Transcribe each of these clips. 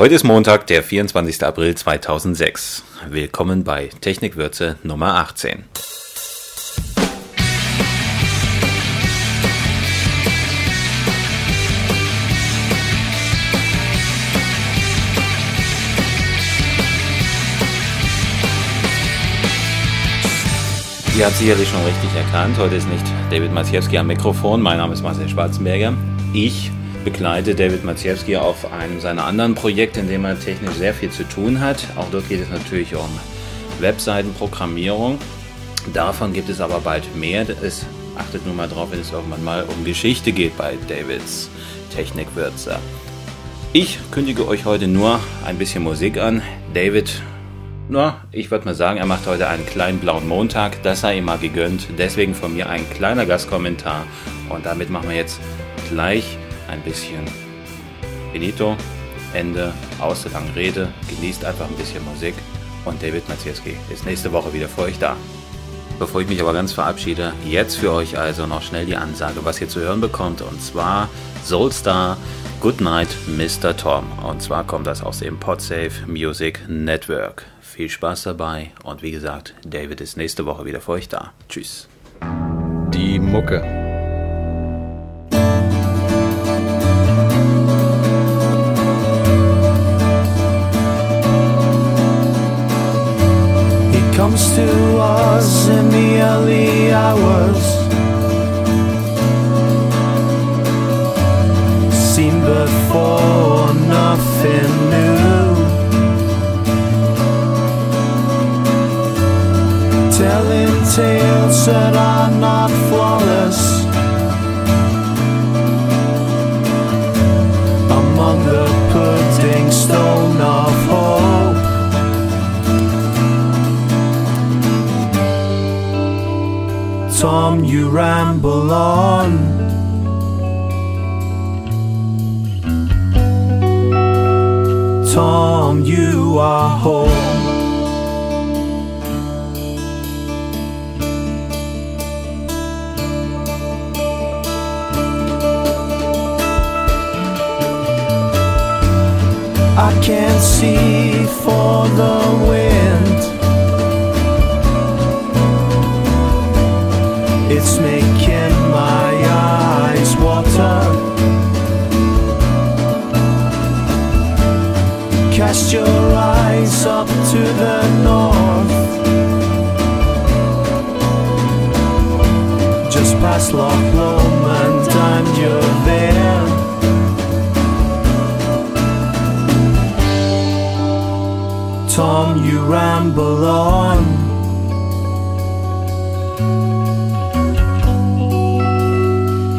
Heute ist Montag, der 24. April 2006. Willkommen bei Technikwürze Nummer 18. Ihr habt sicherlich schon richtig erkannt, heute ist nicht David Maciejewski am Mikrofon, mein Name ist Marcel Schwarzenberger. Ich begleite David Maciejewski auf einem seiner anderen Projekte, in dem er technisch sehr viel zu tun hat. Auch dort geht es natürlich um Webseitenprogrammierung. Davon gibt es aber bald mehr. Es achtet nun mal drauf, wenn es irgendwann mal um Geschichte geht bei Davids Technikwürzer. Ich kündige euch heute nur ein bisschen Musik an. David, na, ich würde mal sagen, er macht heute einen kleinen blauen Montag. Das sei ihm mal gegönnt. Deswegen von mir ein kleiner Gastkommentar. Und damit machen wir jetzt gleich ein bisschen Benito, Ende, aus der langen Rede, genießt einfach ein bisschen Musik und David Maciejewski ist nächste Woche wieder für euch da. Bevor ich mich aber ganz verabschiede, jetzt für euch also noch schnell die Ansage, was ihr zu hören bekommt und zwar Soulstar Goodnight Mr. Tom und zwar kommt das aus dem Podsafe Music Network. Viel Spaß dabei und wie gesagt, David ist nächste Woche wieder für euch da. Tschüss. Die Mucke. Comes to us in the early hours. Seen before, nothing new. Telling tales that are not flawless. You ramble on. Tom, you are home. I can't see for the wind. Cast your eyes up to the north. Just past Loch Lomond, and you're there. Tom, you ramble on.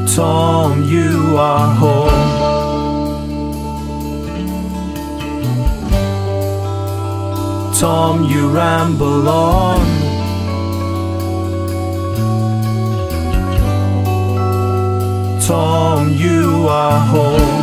Tom, you are home. Tom, you ramble on. Tom, you are home.